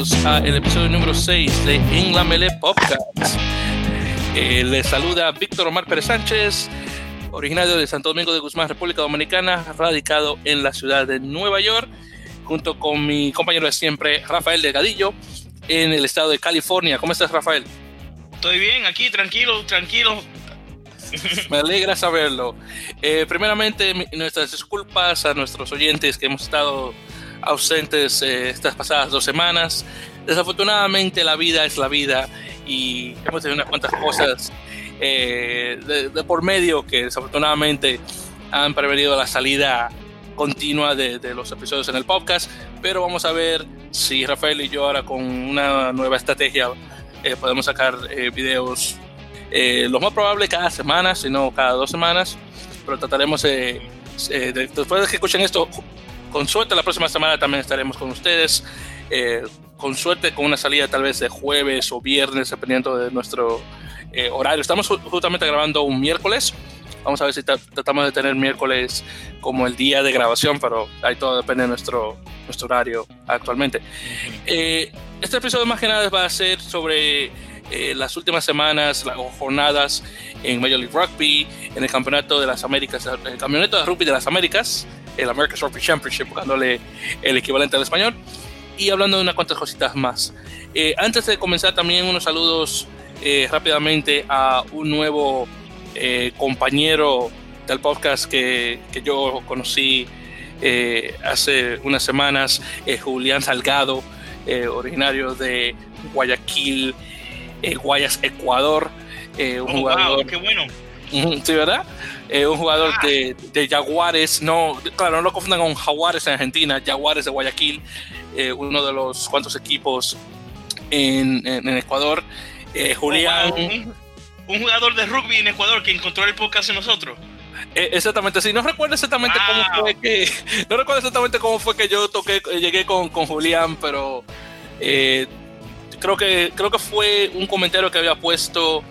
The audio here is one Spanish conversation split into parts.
bienvenidos al episodio número 6 de En la Mele Podcast. Eh, les saluda Víctor Omar Pérez Sánchez, originario de Santo Domingo de Guzmán, República Dominicana, radicado en la ciudad de Nueva York, junto con mi compañero de siempre, Rafael Delgadillo, en el estado de California. ¿Cómo estás, Rafael? Estoy bien, aquí, tranquilo, tranquilo. Me alegra saberlo. Eh, primeramente, nuestras disculpas a nuestros oyentes que hemos estado ausentes eh, estas pasadas dos semanas. Desafortunadamente la vida es la vida y hemos tenido unas cuantas cosas eh, de, por medio que desafortunadamente han prevenido la salida continua de, los episodios en el podcast, pero vamos a ver si Rafael y yo ahora con una nueva estrategia eh, podemos sacar videos lo más probable cada semana, si no cada dos semanas, pero trataremos de, después de que escuchen esto, con suerte la próxima semana también estaremos con ustedes. Eh, con suerte con una salida tal vez de jueves o viernes, dependiendo de nuestro eh, horario. Estamos justamente grabando un miércoles. Vamos a ver si tratamos de tener miércoles como el día de grabación, pero ahí todo depende de nuestro, nuestro horario actualmente. Eh, este episodio más que nada va a ser sobre las últimas semanas, las jornadas en Major League Rugby, en el Campeonato de las Américas, el Campeonato de Rugby de las Américas, el American Rugby Championship, buscándole el equivalente al español, y hablando de unas cuantas cositas más. Eh, antes de comenzar, también unos saludos eh, rápidamente a un nuevo eh, compañero del podcast que, que yo conocí hace unas semanas, Julián Salgado, originario de Guayaquil, Guayas, Ecuador. un oh, jugador, qué bueno. Sí, ¿verdad? Eh, un jugador de, de, Jaguares, no, claro, no lo confundan con Jaguares en Argentina, Jaguares de Guayaquil, eh, uno de los cuantos equipos en, en, Ecuador. Eh, Julián. un, jugador de rugby en Ecuador que encontró el podcast en nosotros. exactamente, sí, no recuerdo exactamente cómo fue que. No recuerdo exactamente cómo fue que yo toqué, llegué con, con Julián, pero creo que creo que fue un comentario que había puesto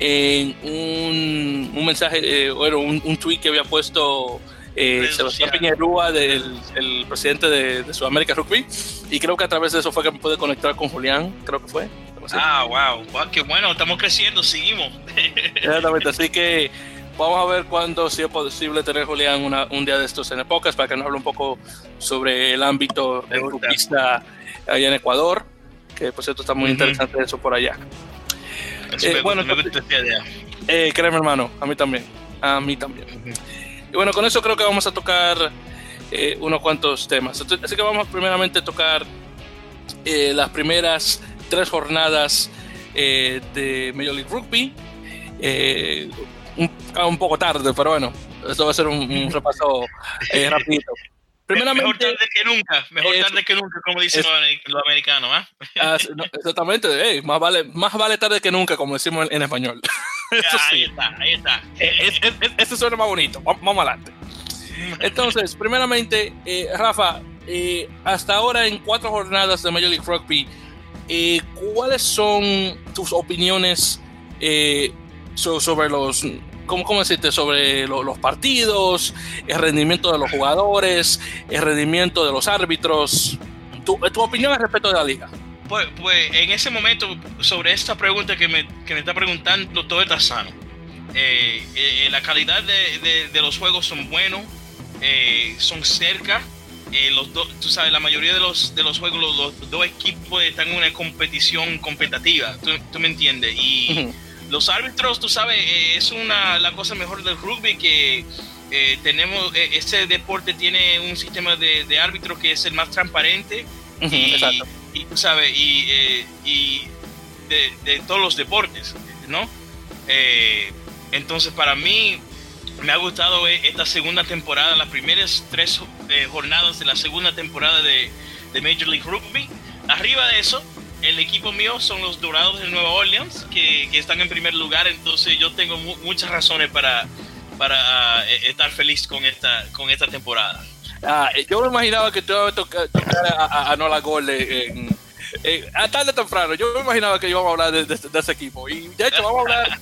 en un, un mensaje, eh, bueno, un, un, tweet que había puesto eh, Sebastián Piñerúa, del el presidente de, Sudamérica Rugby, y creo que a través de eso fue que me pude conectar con Julián, creo que fue. Ah, wow, wow, qué bueno, estamos creciendo, seguimos. Exactamente, así que vamos a ver cuándo si es posible tener Julián una, un día de estos en el podcast para que nos hable un poco sobre el ámbito de rugbyista allá en Ecuador, que por cierto está muy interesante eso por allá. Eh, bueno, eh, créeme hermano, a mí también, a mí también. Y bueno, con eso creo que vamos a tocar eh, unos cuantos temas. Así que vamos primeramente a tocar eh, las primeras tres jornadas de Major League Rugby. Un, un, poco tarde, pero bueno, esto va a ser un, un repaso rapidito. Mejor tarde que nunca, mejor tarde que nunca, como dicen los americanos. ¿ah? ah exactamente, más, vale, más vale tarde que nunca, como decimos en, español. Ahí está, ahí está. Este suena más bonito, vamos adelante. Entonces, primeramente, eh, Rafa, eh, hasta ahora en cuatro jornadas de Major League Rugby, eh, ¿cuáles son tus opiniones sobre los ¿cómo, cómo decirte? Sobre los partidos, el rendimiento de los jugadores, el rendimiento de los árbitros. Tu, tu opinión al respecto de la liga. Pues, pues, en ese momento, sobre esta pregunta que me, que me está preguntando, todo está sano. Eh, eh, la calidad de, de, los juegos son buenos, eh, son cerca. los dos, tú sabes, la mayoría de los, de los juegos, los, dos equipos están en una competición competitiva, tú, tú me entiendes. Y los árbitros, tú sabes, eh, es una la cosa mejor del rugby que eh, tenemos, eh, este deporte tiene un sistema de, de árbitros que es el más transparente y, tú sabes, y, y de, de, todos los deportes, ¿no? entonces para mí me ha gustado esta segunda temporada, las primeras tres jornadas de la segunda temporada de, de Major League Rugby. Arriba de eso, el equipo mío son los Dorados de Nueva Orleans, que, que están en primer lugar, entonces yo tengo muchas razones para, para uh, estar feliz con esta, con esta temporada. Ah, eh, yo me imaginaba que tú ibas a tocar, a, a, Nola Gol en, a tarde temprano. Yo me imaginaba que íbamos a hablar de, de, ese equipo. Y de hecho, vamos a hablar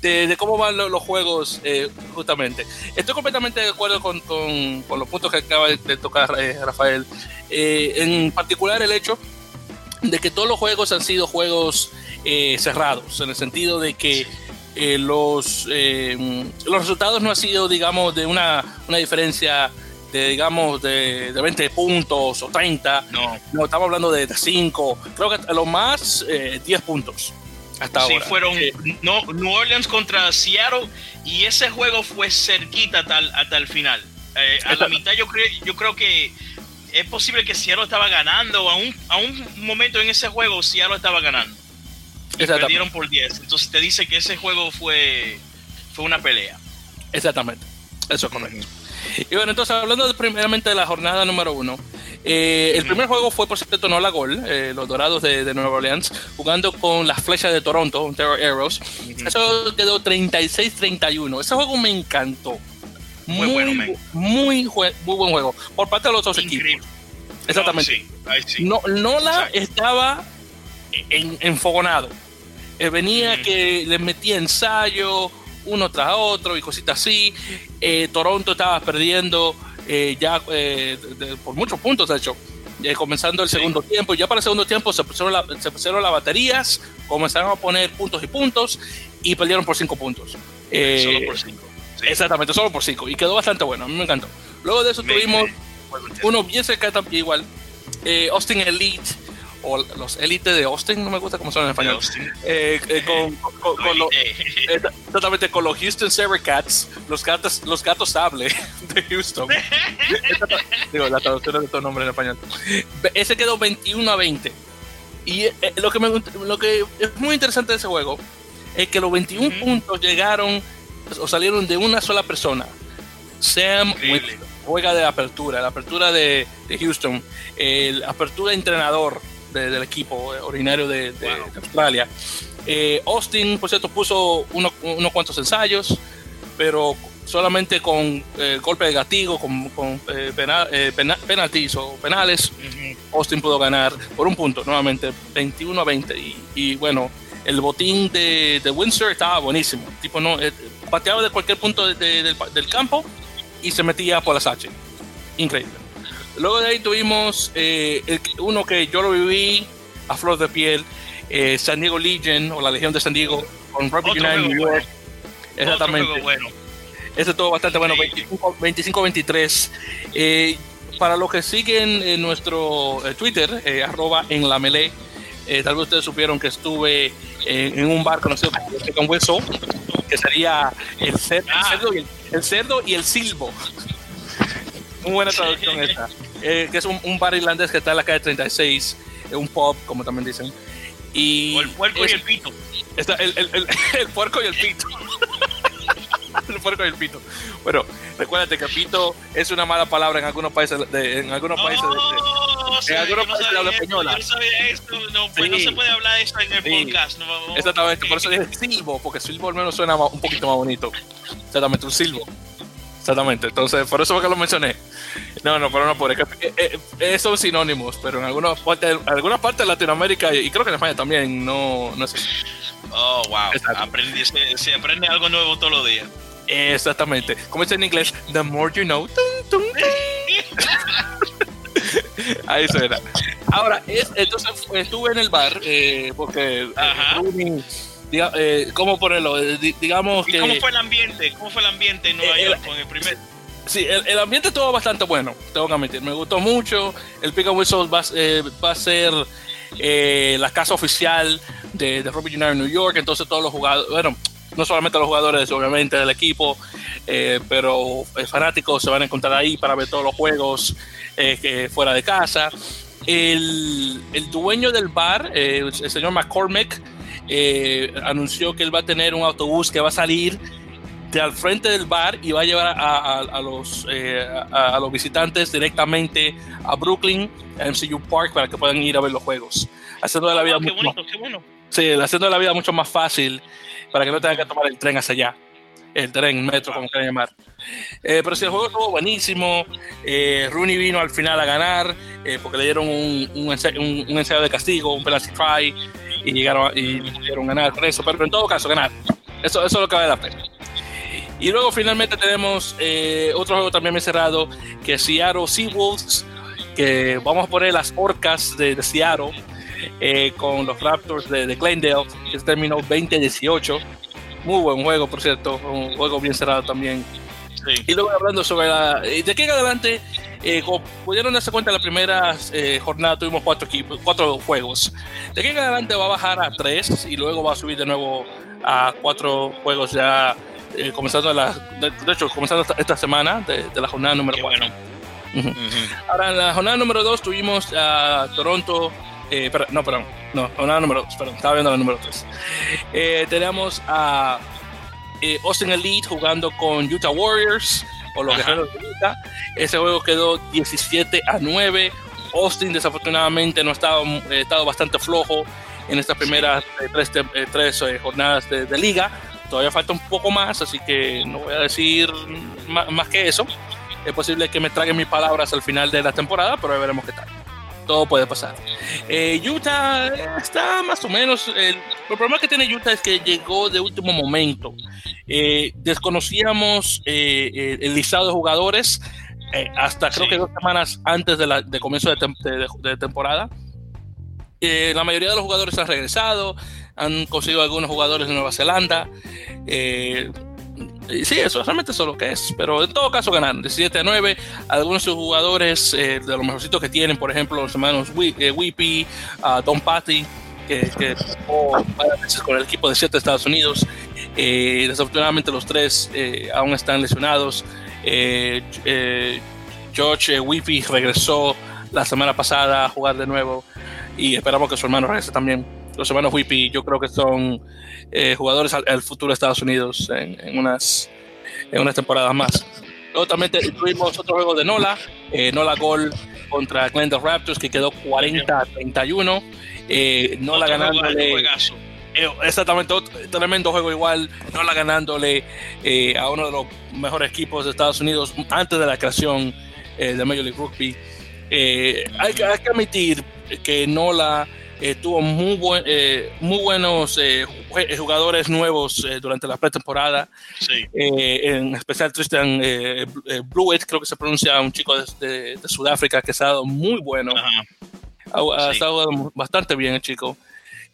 de, cómo van los, juegos, eh, justamente. Estoy completamente de acuerdo con, con, los puntos que acaba de tocar eh, Rafael. Eh, en particular, el hecho de que todos los juegos han sido juegos cerrados, en el sentido de que los, los resultados no han sido, digamos, de una, una diferencia de, digamos, de, de, 20 puntos o 30. No. No, estamos hablando de, 5. Creo que a lo más 10 puntos. Hasta sí, ahora. fueron no, New Orleans contra Seattle y ese juego fue cerquita hasta, hasta el final. Eh, a la mitad yo creo, yo creo que es posible que Seattle estaba ganando. A un, a un momento en ese juego Seattle estaba ganando. Y perdieron por 10. Entonces te dice que ese juego fue, fue una pelea. Exactamente. Eso es correcto. Y bueno, entonces hablando primeramente de la jornada número uno, eh, el primer juego fue, por cierto, no la gol, eh, los Dorados de, Nueva Orleans, jugando con las flechas de Toronto, Terror Arrows. Eso quedó 36-31. Ese juego me encantó. Muy, bueno, muy, muy, buen juego. Por parte de los dos equipos. Exactamente. No, Nola estaba en, enfogonado. Eh, venía que le metía ensayo uno tras otro y cositas así. Toronto estaba perdiendo eh, ya eh, por muchos puntos, de hecho. comenzando el segundo tiempo, ya para el segundo tiempo se pusieron, se pusieron las baterías, comenzaron a poner puntos y puntos y perdieron por cinco puntos. Eh, solo por cinco. Exactamente, solo por cinco. Y quedó bastante bueno, a mí me encantó. Luego de eso tuvimos uno bien cerca igual, Austin Elite o los élites de Austin, no me gusta cómo son en español. Eh, eh, con, con, con eh, totalmente con los Houston Cats los gatos, los gatos sable de Houston. Digo, la traducción de todo nombre en español. Ese quedó 21 a 20. Y lo, que me, lo que es muy interesante de ese juego es que los 21 puntos llegaron o salieron de una sola persona. Sam juega de apertura, la apertura de, de Houston, el apertura de entrenador del equipo originario de, Australia. Eh, Austin, por cierto, puso unos cuantos ensayos, pero solamente con eh, golpe de gatigo, con, con eh, penaltis o penales, Austin pudo ganar por un punto, nuevamente 21 a 20. Y, bueno, el botín de, de, Windsor estaba buenísimo. Tipo, no, pateaba de cualquier punto del, del campo y se metía por las H. Increíble. Luego de ahí tuvimos eh, uno que yo lo viví a flor de piel, eh, San Diego Legion o la Legión de San Diego con Robbie United New York. Exactamente. Bueno. Ese estuvo bastante bueno, 25-23. Eh, para los que siguen en nuestro Twitter, arroba en la melee, tal vez ustedes supieron que estuve en un bar conocido como Hueso, que sería el, ah. cerdo, y el, el cerdo y el silbo. Muy buena traducción esta. Eh, que es un, bar irlandés que está en la calle 36, un pub, como también dicen. Y o el puerco y el pito. Está el, el, el, puerco y el pito. el puerco y el pito. Bueno, recuérdate que pito es una mala palabra en algunos países de, en algunos países de, en algunos países de habla española. Yo no sabía esto, no, pues no se puede hablar de eso en el podcast. No, Exactamente, por eso dije silbo, porque silbo al menos suena un poquito más bonito. Exactamente, un silbo. Exactamente, entonces por eso fue que lo mencioné. No, no, pero no por eh, eh, eh, son sinónimos, pero en algunas partes, algunas partes de Latinoamérica y creo que en España también no, no es así. Oh, wow. se, aprende algo nuevo todos los días. Exactamente. Como dice en inglés, the more you know. Ahí suena. Ahora, es, entonces estuve en el bar porque eh, ¿cómo ponerlo? Eh, digamos que... ¿Cómo fue el ambiente? ¿Cómo fue el ambiente en Nueva York con el primer...? Sí, el, ambiente estuvo bastante bueno, tengo que admitir. Me gustó mucho. El Pick and Whistle va, eh, va a ser la casa oficial de, de Rugby United New York. Entonces todos los jugadores, bueno, no solamente los jugadores, obviamente, del equipo, pero fanáticos se van a encontrar ahí para ver todos los juegos que fuera de casa. El, el dueño del bar, el señor McCormick, eh, anunció que él va a tener un autobús que va a salir de al frente del bar y va a llevar a, los, eh, a, los visitantes directamente a Brooklyn, a MCU Park, para que puedan ir a ver los juegos. Haciendo la vida ah, mucho más, haciendo la vida mucho más fácil para que no tengan que tomar el tren hacia allá. El tren, metro, como quieran llamar. Eh, pero si el juego estuvo buenísimo. Rooney vino al final a ganar porque le dieron un, un, ensayo, de castigo, un penalty y llegaron y pudieron ganar con eso, pero en todo caso ganar. Eso, eso es lo que vale la pena. Y luego finalmente tenemos eh, otro juego también cerrado, que es Seattle Seawolves, que vamos a poner las orcas de, Seattle eh, con los Raptors de, de Glendale, que terminó 20-18. Muy buen juego, por cierto, un juego bien cerrado también. Y luego hablando sobre la... De aquí en adelante, eh, como pudieron darse cuenta, en la primera eh, jornada tuvimos cuatro, equipos, cuatro juegos. De aquí en adelante va a bajar a tres y luego va a subir de nuevo a cuatro juegos ya eh, comenzando la, de, hecho, comenzando esta, semana de, la jornada número 4. Ahora, en la jornada número 2 tuvimos a Toronto, eh, no, perdón, no, jornada número 2, perdón, estaba viendo la número 3. Eh, tenemos a eh, Austin Elite jugando con Utah Warriors, o los guerreros de Utah. Ese juego quedó 17 a 9. Austin desafortunadamente no ha estado, estado bastante flojo en estas primeras tres, tres jornadas de, de liga Todavía falta un poco más, así que no voy a decir más, que eso. Es posible que me traguen mis palabras al final de la temporada, pero veremos qué tal. Todo puede pasar. Eh, Utah está más o menos. el problema que tiene Utah es que llegó de último momento. Eh, desconocíamos eh, el listado de jugadores hasta creo que dos semanas antes de, la, de comienzo de, de temporada. la mayoría de los jugadores han regresado han conseguido algunos jugadores de Nueva Zelanda. Eh, sí, eso realmente es lo que es, pero en todo caso ganaron 17 a 9. Algunos de sus jugadores eh, de los mejorcitos que tienen, por ejemplo, los hermanos Whippy, eh, Don Patty, que, que con el equipo de 7 de Estados Unidos. desafortunadamente, los tres aún están lesionados. George Whippy regresó la semana pasada a jugar de nuevo y esperamos que su hermano regrese también los hermanos Whippy, yo creo que son eh, jugadores al, futuro de Estados Unidos en, unas, en unas temporadas más. Luego también tuvimos otro juego de Nola, eh, Nola Gol contra Glendale Raptors, que quedó 40 a 31. Eh, Nola ganándole. Eh, exactamente, tremendo juego igual. Nola ganándole a uno de los mejores equipos de Estados Unidos antes de la creación de Major League Rugby. hay, hay que admitir que Nola eh, tuvo muy, buen, eh, muy buenos eh, jugadores nuevos durante la pretemporada. en especial Tristan Blewett, creo que se pronuncia, un chico de, Sudáfrica que se ha dado muy bueno. Ha, estado bastante bien el chico.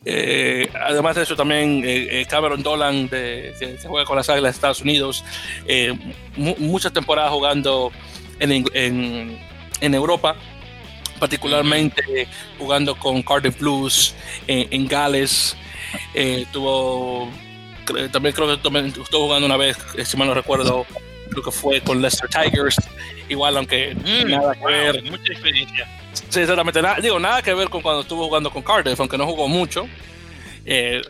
además de eso, también Cameron Dolan, de, que, juega con las Águilas de Estados Unidos, muchas temporadas jugando en, en, en Europa particularmente jugando con Cardiff Blues en, Gales. Eh, tuvo, también creo que estuvo jugando una vez, eh, si mal no recuerdo, creo que fue con Leicester Tigers. Igual, aunque mm, nada que ver. Mucha experiencia. Sí, exactamente. digo, nada que ver con cuando estuvo jugando con Cardiff, aunque no jugó mucho. Eh,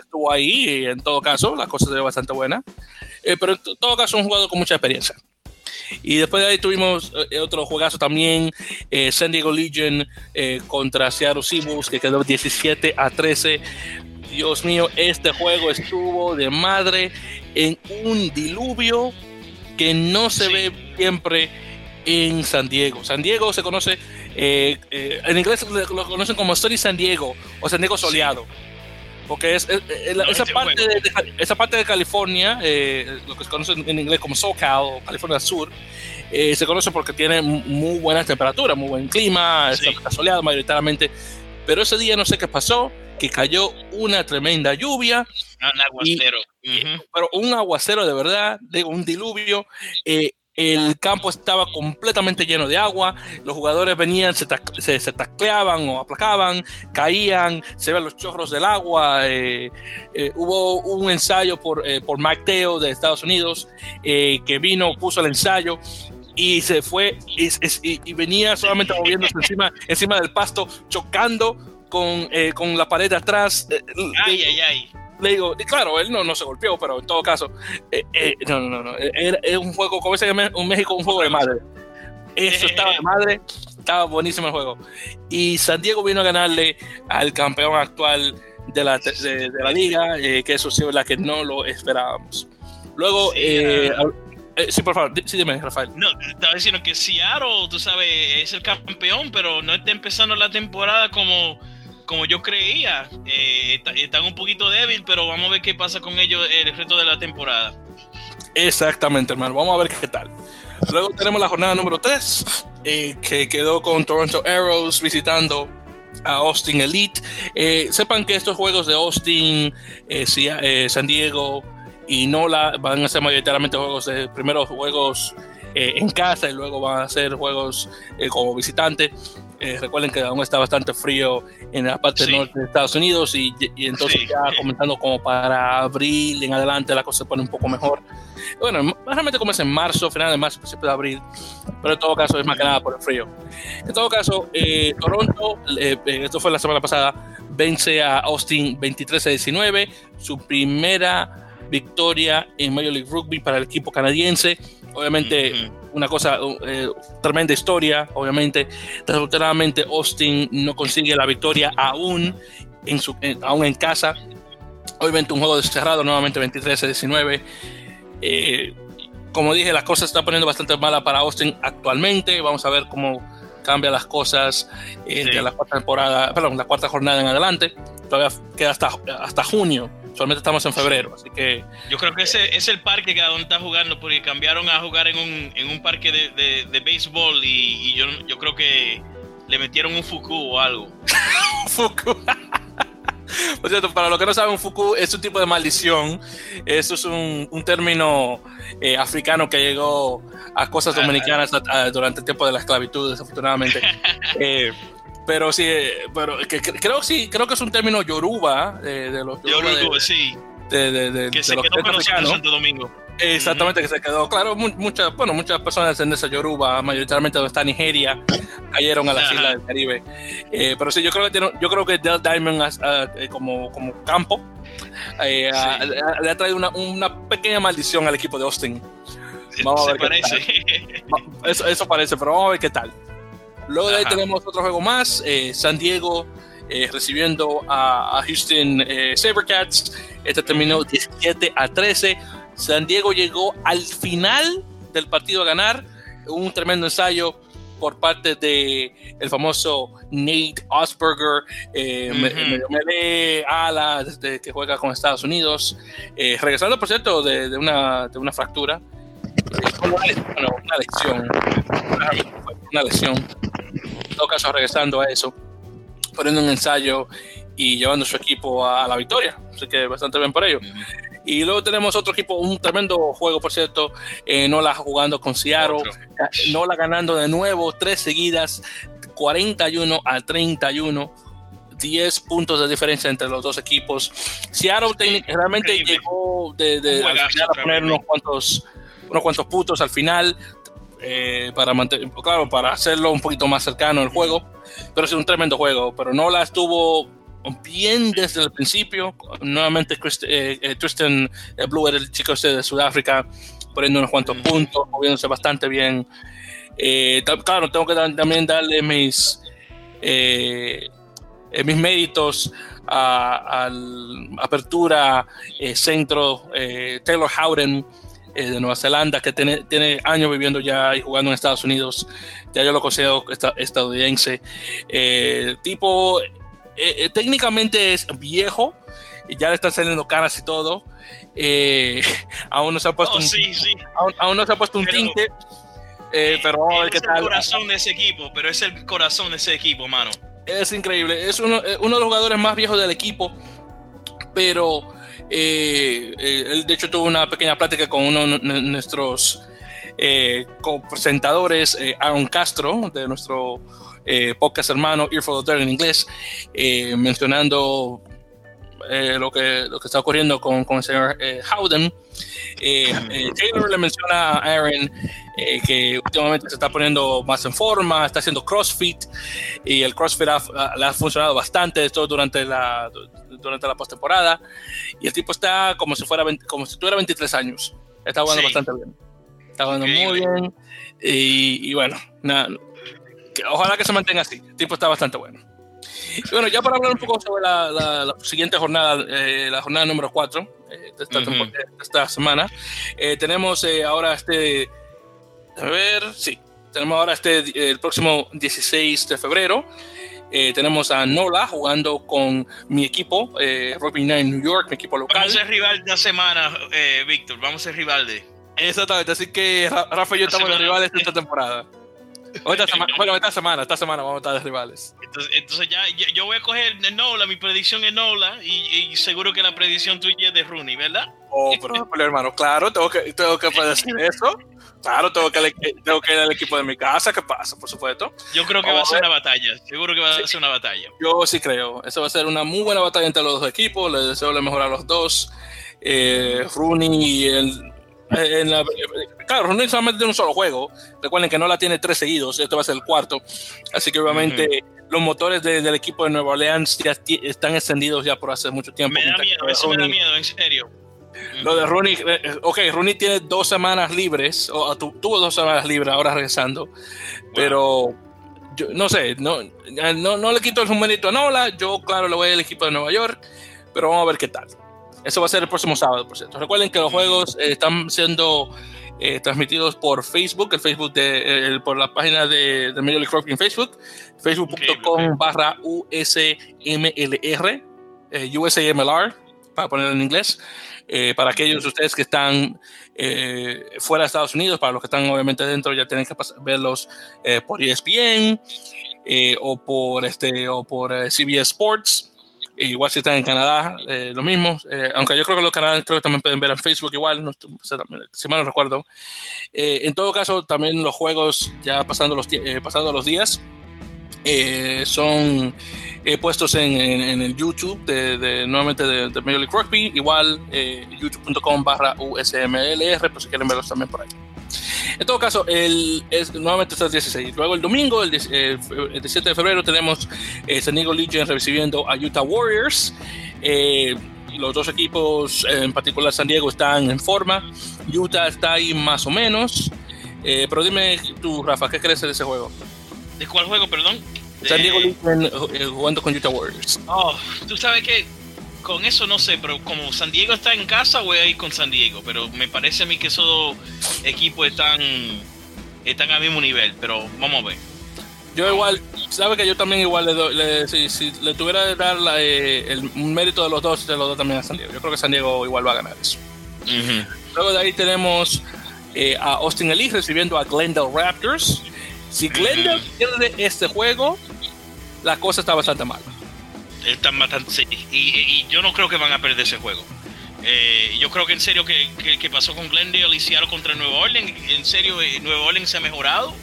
estuvo ahí y en todo caso la cosa se bastante buena. pero en todo caso, un jugador con mucha experiencia. Y después de ahí tuvimos eh, otro juegazo también, eh, San Diego Legion eh, contra Seattle Seahawks, que quedó 17 a 13. Dios mío, este juego estuvo de madre en un diluvio que no se ve siempre en San Diego. San Diego se conoce, en inglés lo conocen como Sunny San Diego o San Diego soleado porque es, esa, parte de, esa parte de California, eh, lo que se conoce en inglés como SoCal o California Sur, eh, se conoce porque tiene muy buenas temperaturas, muy buen clima, está soleado mayoritariamente, pero ese día no sé qué pasó, que cayó una tremenda lluvia. Un aguacero. Pero un aguacero de verdad, de un diluvio. Eh, el campo estaba completamente lleno de agua, los jugadores venían, se, se, tacleaban o aplacaban, caían, se ven los chorros del agua. Eh, eh, hubo un ensayo por, eh, por Mike Teo de Estados Unidos que vino, puso el ensayo y se fue y, venía solamente moviéndose encima, encima del pasto, chocando con, con la pared de atrás. Ay, ay, ay le digo, y claro, él no, no se golpeó, pero en todo caso, eh, eh, no, no, no, es un juego, como ese un México, un juego de madre. Eso estaba de madre, estaba buenísimo el juego. Y San Diego vino a ganarle al campeón actual de la, de, la liga, eh, que eso sí es la que no lo esperábamos. Luego, sí, por favor, sí, dime, Rafael. No, estaba diciendo que Seattle, tú sabes, es el campeón, pero no está empezando la temporada como como yo creía, eh, están un poquito débil, pero vamos a ver qué pasa con ellos el resto de la temporada. Exactamente, hermano. Vamos a ver qué tal. Luego tenemos la jornada número 3, eh, que quedó con Toronto Arrows visitando a Austin Elite. Eh, sepan que estos juegos de Austin, San Diego y Nola van a ser mayoritariamente juegos de primeros juegos en casa y luego van a ser juegos como visitante. Eh, recuerden que aún está bastante frío en la parte norte de Estados Unidos y, entonces ya comentando como para abril en adelante la cosa se pone un poco mejor. Bueno, realmente comienza en marzo, final de marzo, principio de abril, pero en todo caso es más que nada por el frío. En todo caso, eh, Toronto, eh, esto fue la semana pasada, vence a Austin 23 a 19, su primera victoria en Major League Rugby para el equipo canadiense. Obviamente, una cosa, eh, tremenda historia, obviamente. Desafortunadamente, Austin no consigue la victoria aún en, su, aún en casa. Obviamente, un juego cerrado, nuevamente 23 a 19. Eh, como dije, las cosas están poniendo bastante malas para Austin actualmente. Vamos a ver cómo cambian las cosas eh, de la cuarta temporada, perdón, la cuarta jornada en adelante. Todavía queda hasta, hasta junio solamente estamos en febrero, así que... Yo creo que ese es el parque que donde está jugando, porque cambiaron a jugar en un, en un parque de, de, de béisbol y, yo, yo creo que le metieron un fuku o algo. fuku. Por cierto, para los que no saben, un fuku es un tipo de maldición. Eso es un, un término eh, africano que llegó a cosas dominicanas durante el tiempo de la esclavitud, desafortunadamente. eh, pero sí, pero que, creo sí, creo que es un término yoruba de, de los yoruba, sí. De, que se quedó con nosotros Santo Domingo. Exactamente, que se quedó. Claro, muchas, bueno, muchas personas de esa yoruba, mayoritariamente donde está Nigeria, cayeron a las islas del Caribe. Eh, pero sí, yo creo que tiene, yo creo que Del Diamond eh, como, como campo eh, le ha traído una, una, pequeña maldición al equipo de Austin. Vamos a ver parece. Eso, eso parece, pero vamos a ver qué tal. Luego de ahí tenemos otro juego más, eh, San Diego eh, recibiendo a, Houston eh, Sabercats. Este terminó 17 a 13. San Diego llegó al final del partido a ganar. Un tremendo ensayo por parte de el famoso Nate Osberger, eh, ala desde que juega con Estados Unidos, regresando por cierto de, una, de una fractura, bueno, una lesión, una lesión en todo caso regresando a eso, poniendo un ensayo y llevando su equipo a la victoria. Así que bastante bien por ello. Y luego tenemos otro equipo, un tremendo juego, por cierto, eh, Nola jugando con Seattle, Nola ganando de nuevo tres seguidas, 41 a 31. 10 puntos de diferencia entre los dos equipos. Seattle realmente llegó de, de a poner unos cuantos, unos cuantos puntos al final. Eh, para mantener, claro, para hacerlo un poquito más cercano el juego. Pero es un tremendo juego. Pero no la estuvo bien desde el principio. Nuevamente, eh, eh, Tristan Blue era el chico este de Sudáfrica, poniendo unos cuantos puntos, moviéndose bastante bien. claro, tengo que también darle mis, mis méritos a, la apertura centro Taylor Howden eh, de Nueva Zelanda, que tiene, tiene, años viviendo ya y jugando en Estados Unidos. Ya yo lo considero estadounidense. Eh, tipo, eh, técnicamente es viejo, y ya le están saliendo caras y todo. aún no se ha puesto oh, un, sí, sí. Aún, no se ha puesto un tinte. pero vamos a ver qué tal. Es el corazón de ese equipo, pero es el corazón de ese equipo, mano. Es increíble. Es uno, uno de los jugadores más viejos del equipo, pero eh, eh, de hecho, tuvo una pequeña plática con uno de nuestros eh, presentadores, eh, Aaron Castro, de nuestro podcast hermano Earful of en inglés, mencionando lo, que, lo que está ocurriendo con, con el señor Howden. Taylor le menciona a Aaron que últimamente se está poniendo más en forma, está haciendo CrossFit y el CrossFit le ha funcionado bastante, esto durante la, durante la postemporada. Y el tipo está como si, fuera como si tuviera 23 años. Está jugando bastante bien. Está jugando muy bien. Y, bueno, nada, ojalá que se mantenga así. El tipo está bastante bueno. Bueno, ya para hablar un poco sobre la, siguiente jornada, eh, la jornada número 4 eh, de, esta de, esta semana, eh, tenemos ahora este. A ver, sí, tenemos ahora este el próximo 16 de febrero Eh, tenemos a Nola jugando con mi equipo, eh, Rugby Night New York, mi equipo local. Vamos a ser rival de la semana, eh, Víctor. Vamos a ser rival de. Exactamente, así que Rafa y yo estamos de rivales esta temporada. Esta semana, bueno, esta semana, esta semana vamos a estar de rivales. Entonces, ya, yo voy a coger Nola, mi predicción es Nola, y, seguro que la predicción tuya es de Rooney, ¿verdad? Oh, pero, hermano, claro, tengo que, tengo que predecir eso. Claro, tengo que, tengo que ir al equipo de mi casa, ¿qué pasa? Por supuesto. Yo creo que va a ser una batalla, seguro que va a ser una batalla. Yo sí creo, eso va a ser una muy buena batalla entre los dos equipos, les deseo lo mejor a los dos. Eh, Rooney y el, en la, claro, Rooney solamente tiene un solo juego. Recuerden que no la tiene tres seguidos, este va a ser el cuarto. Así que obviamente los motores del equipo de Nueva Orleans ya están extendidos ya por hace mucho tiempo. Me da miedo, eso me da miedo, en serio. Lo de Rooney, eh, eh, ok, Rooney tiene dos semanas libres, o tuvo dos semanas libres ahora regresando, pero yo no sé, no, no, no le quito el mérito a Nola, yo claro le voy al equipo de Nueva York, pero vamos a ver qué tal. Eso va a ser el próximo sábado, por cierto. Recuerden que los juegos eh, están siendo transmitidos por Facebook, el Facebook de, por la página de, de Major League Rugby en Facebook, facebook.com barra USMLR, USMLR, para ponerlo en inglés. Eh, para aquellos de ustedes que están eh, fuera de Estados Unidos, para los que están obviamente dentro, ya tienen que verlos eh, por ESPN o por, este, o por CBS Sports. Igual si están en Canadá, lo mismo. aunque yo creo que los canales creo que también pueden ver en Facebook igual, no, si mal no recuerdo. en todo caso, también los juegos, ya pasando los, pasando los días, son eh, puestos en, el YouTube de, nuevamente de, Major League Rugby, igual eh, youtube.com barra USMLR, por si quieren verlos también por ahí. En todo caso, el, es, nuevamente está el 16. Luego el domingo, el, 17 de febrero, tenemos eh, San Diego Legion recibiendo a Utah Warriors. los dos equipos, en particular San Diego, están en forma. Utah está ahí más o menos. pero dime tú, Rafa, ¿qué crees de ese juego? ¿De cuál juego, perdón? San Diego eh, jugando con Utah Warriors. Oh, tú sabes que con eso no sé, pero como San Diego está en casa, voy a ir con San Diego. Pero me parece a mí que esos equipos están, están al mismo nivel. Pero vamos a ver. Yo igual, sabe que yo también igual le, doy, si, le tuviera que dar eh, el mérito de los dos, se lo doy también a San Diego. Yo creo que San Diego igual va a ganar eso. Luego de ahí tenemos eh, a Austin Elise recibiendo a Glendale Raptors. Si Glendale pierde este juego, la cosa está bastante mal. Están sí. Y, yo no creo que van a perder ese juego. Eh, yo creo que en serio que, que, pasó con Glendale y Seattle contra Nueva Orleans, en serio eh, Nueva Orleans se ha mejorado.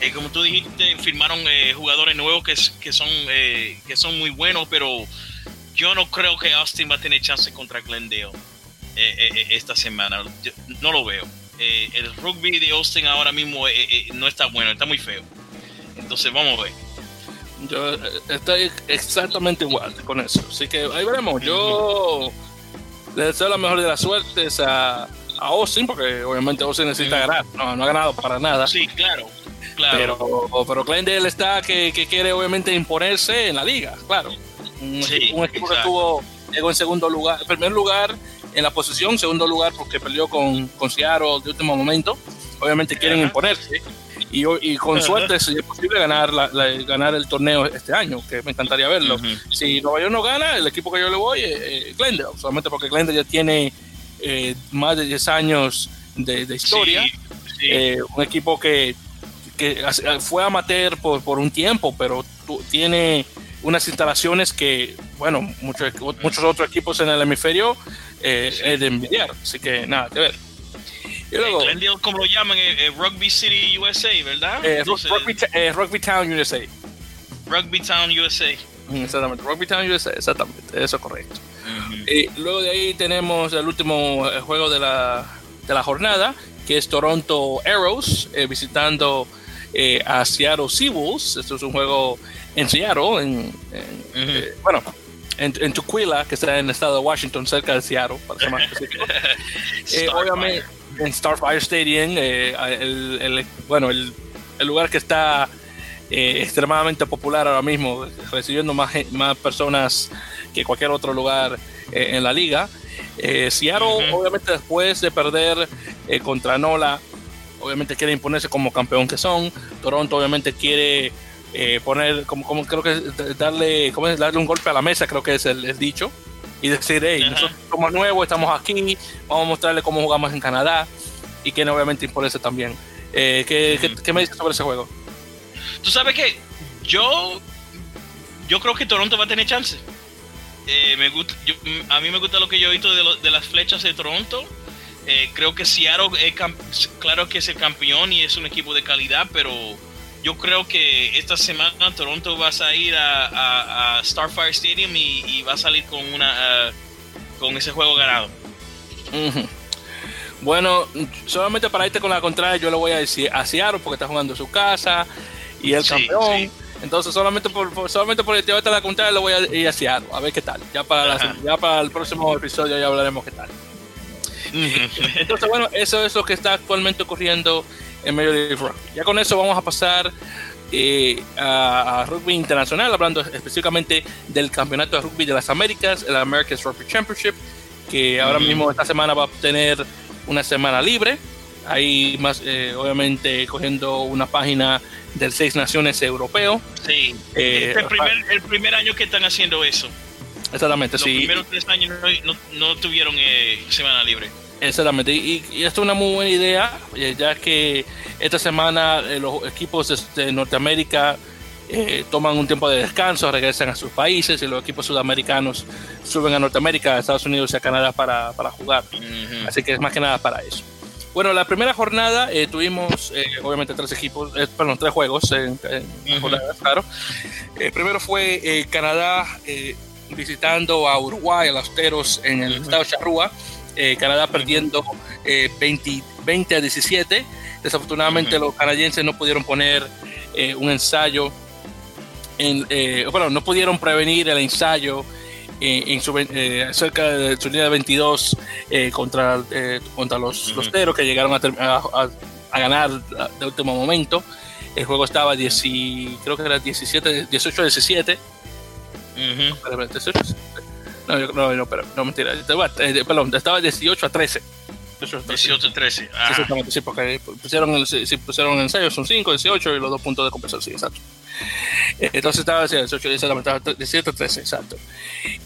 Eh, como tú dijiste, firmaron jugadores nuevos que, que son, que son muy buenos, pero yo no creo que Austin va a tener chance contra Glendale esta semana. no lo veo. el rugby de Austin ahora mismo no está bueno, está muy feo. Entonces vamos a ver. Yo eh, estoy exactamente igual con eso. Así que ahí veremos. Yo le deseo la mejor de las suertes a, a Austin, porque obviamente Austin necesita ganar. No, no ha ganado para nada. Sí, claro. claro. Pero, pero Glendale está que, que quiere obviamente imponerse en la liga, claro. Un, equipo, que estuvo, llegó en segundo lugar, en primer lugar en la posición, segundo lugar porque perdió con, con Seattle de último momento. Obviamente quieren imponerse y, con suerte si es posible ganar, ganar el torneo este año, que me encantaría verlo. Si Nueva York no gana, el equipo que yo le voy es Glendale, solamente porque Glendale ya tiene eh, más de 10 años de, historia. Eh, un equipo que, que, fue amateur por, por un tiempo, pero tiene unas instalaciones que, bueno, muchos, muchos otros equipos en el hemisferio eh, es de envidiar. Así que nada, que ver. Y luego, Glendale, como lo llaman, eh, eh, Rugby City USA, ¿verdad? Eh, rugby, Town USA. Rugby Town USA. Exactamente, Rugby Town USA, exactamente, eso es correcto. Y luego de ahí tenemos el último juego de la, de la jornada, que es Toronto Arrows, visitando a Seattle Seawolves. Esto es un juego en Seattle, en, bueno, en, en, Tukwila, que está en el estado de Washington, cerca de Seattle, para ser más específico. obviamente, en Starfire Stadium, eh, el, bueno, el, lugar que está eh, extremadamente popular ahora mismo, recibiendo más, más personas que cualquier otro lugar eh, en la liga. Seattle, obviamente, después de perder contra Nola, obviamente quiere imponerse como campeón que son. Toronto, obviamente, quiere eh, poner, como, como creo que darle, ¿cómo es? darle un golpe a la mesa, creo que es el, dicho, y decir, hey, nosotros somos nuevos, estamos aquí, vamos a mostrarle cómo jugamos en Canadá y que obviamente imponerse también. Eh, ¿qué, me dices sobre ese juego? Tú sabes que yo, yo creo que Toronto va a tener chance. Eh, me gusta, a mí me gusta lo que yo he visto de, de las flechas de Toronto. Eh, creo que Seattle es claro que es el campeón y es un equipo de calidad, pero yo creo que esta semana Toronto va a ir a, Starfire Stadium y, va a salir con una con ese juego ganado. Bueno, solamente para irte con la contraria, yo le voy a decir a Seattle porque está jugando en su casa y el campeón. Entonces, solamente por, solamente por el la contraria, le voy a ir a Seattle, a ver qué tal. Ya para, ya para el próximo episodio ya hablaremos qué tal. Entonces, bueno, eso es lo que está actualmente ocurriendo en Major League Rugby. Ya con eso vamos a pasar eh, a, rugby internacional, hablando específicamente del campeonato de rugby de las Américas, el America's Rugby Championship, que ahora mismo esta semana va a tener una semana libre. Ahí más, eh, obviamente, cogiendo una página del Seis Naciones Europeo. Sí, eh, este es el primer, el primer año que están haciendo eso. Exactamente, sí. Los primeros tres años no, no, tuvieron eh, semana libre. Exactamente, y, esto es una muy buena idea, ya que esta semana los equipos de, Norteamérica toman un tiempo de descanso, regresan a sus países y los equipos sudamericanos suben a Norteamérica, a Estados Unidos y a Canadá para, para jugar. Así que es más que nada para eso. Bueno, la primera jornada eh, tuvimos eh, obviamente tres equipos, eh, perdón, tres juegos en, claro. El primero fue Canadá visitando a Uruguay, a los Teros en el estado de Charrúa. Canadá perdiendo 20, 20, a 17. Desafortunadamente los canadienses no pudieron poner un ensayo, en, bueno, no pudieron prevenir el ensayo en su, eh, cerca de su línea de 22 eh, contra, eh, contra los, los Teros que llegaron a, a, ganar de último momento. El juego estaba 10, creo que era 17, 18 a 17. No, yo, no, no, pero, no, mentira. Perdón, estaba 18 a 13. 18 a 13. Ah. Exactamente, sí, porque pusieron sí, pusieron el ensayo, son 5, 18 y los dos puntos de compensación, sí, exacto. Entonces estaba 18, exactamente, 17 a 13, exacto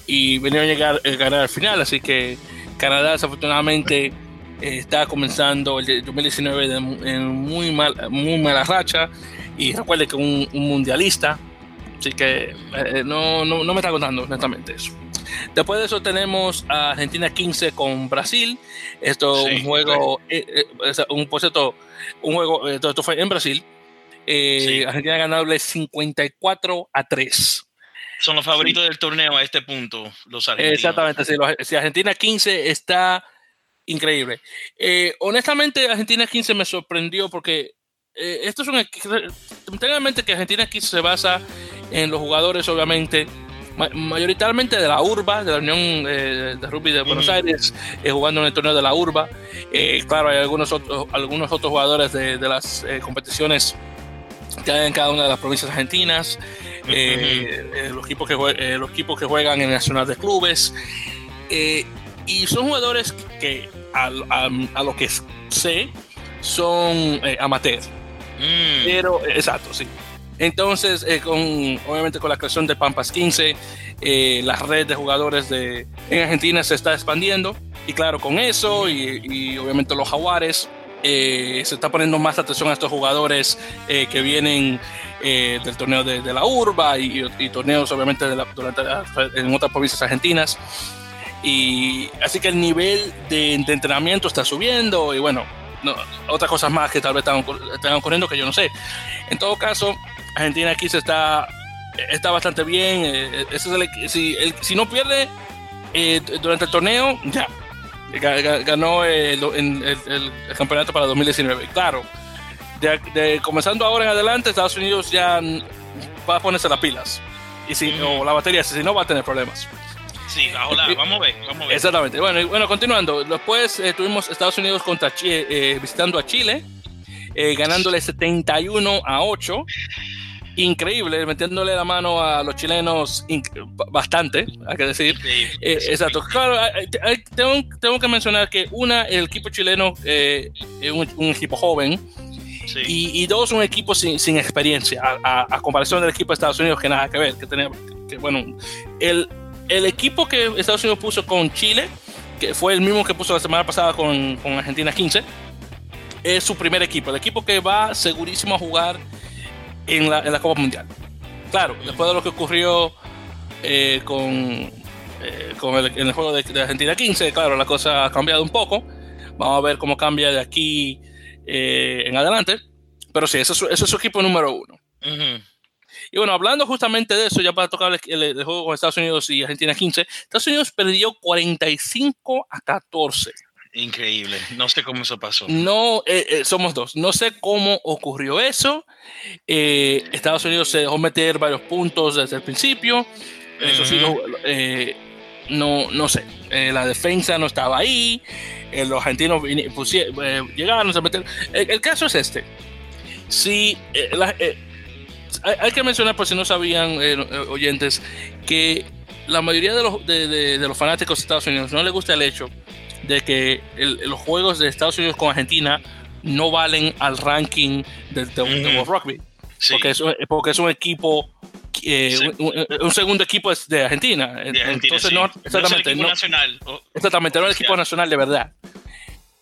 y venía a llegar a ganar al final, así que Canadá desafortunadamente eh, está comenzando el 2019 en muy, mal, muy mala racha y recuerde que un, un mundialista, así que eh, no, no, no, me está contando honestamente eso. Después de eso tenemos a Argentina 15 con Brasil. Esto es un juego, eh, un, por cierto, un juego, esto fue en Brasil. Argentina ganable 54 a 3 son los favoritos del torneo a este punto, los argentinos. Exactamente, sí, si Argentina 15 está increíble. Eh, honestamente, Argentina 15 me sorprendió porque eh, esto es un Lamentablemente que Argentina 15 se basa en los jugadores, obviamente, mayoritariamente de la URBA, de la Unión eh, de Rugby de Buenos Aires, jugando en el torneo de la URBA. claro, hay algunos otros, algunos otros jugadores de, de las competiciones que hay en cada una de las provincias argentinas. Eh, eh, los, equipos que eh, los equipos que juegan en Nacional de Clubes. y son jugadores que, a, lo que sé, son amateur. Mm. Pero, exacto, sí. Entonces, con, obviamente con la creación de Pampas 15, la red de jugadores de, en Argentina se está expandiendo. Y claro, con eso y, y obviamente los jaguares, se está poniendo más atención a estos jugadores que vienen eh, del torneo de, la urba y, torneos obviamente de la, durante en otras provincias argentinas. Y así que el nivel de, entrenamiento está subiendo y bueno, otras cosas más que tal vez están, están, ocurriendo que yo no sé. En todo caso, Argentina aquí se está, está bastante bien. Eh, si, si, no pierde eh, durante el torneo, ya. Ganó el, el campeonato para 2019. Claro, de, comenzando ahora en adelante, Estados Unidos ya va a ponerse las pilas. Y si, o la batería, si no, va a tener problemas. Sí, hola, vamos a ver, vamos a ver. Exactamente. Bueno, bueno continuando. Después eh, tuvimos Estados Unidos contra Chile, eh, visitando a Chile, eh, ganándole 71 a 8. Increíble, metiéndole la mano a los chilenos bastante, hay que decir. exacto. Claro, tengo, tengo, que mencionar que una, el equipo chileno es un, equipo joven Y, dos, un equipo sin, sin experiencia, a, comparación del equipo de Estados Unidos, que nada que ver, que tenía, que, bueno, el, el equipo que Estados Unidos puso con Chile, que fue el mismo que puso la semana pasada con, con Argentina 15, es su primer equipo, el equipo que va segurísimo a jugar en la, en la Copa Mundial. Claro, después de lo que ocurrió eh, con, eh, con el, en el juego de, Argentina 15, claro, la cosa ha cambiado un poco. Vamos a ver cómo cambia de aquí eh, en adelante. Pero sí, eso es, su equipo número uno. Y bueno, hablando justamente de eso, ya para tocar el, juego con Estados Unidos y Argentina 15, Estados Unidos perdió 45 a 14. Increíble, no sé cómo eso pasó. No, somos dos, no sé cómo ocurrió eso. Estados Unidos se dejó meter varios puntos desde el principio. Eso sí, eh, no, no sé. Eh, la defensa no estaba ahí. Eh, los argentinos llegaron a meter. El, caso es este. Si hay, que mencionar, por si no sabían, oyentes, que la mayoría de los, de, los fanáticos de Estados Unidos no les gusta el hecho de que los juegos de Estados Unidos con Argentina no valen al ranking del, World Rugby. Porque, porque es un equipo eh, un, segundo equipo es de Argentina. Entonces, no, exactamente. No, nacional. exactamente, no el equipo nacional de verdad.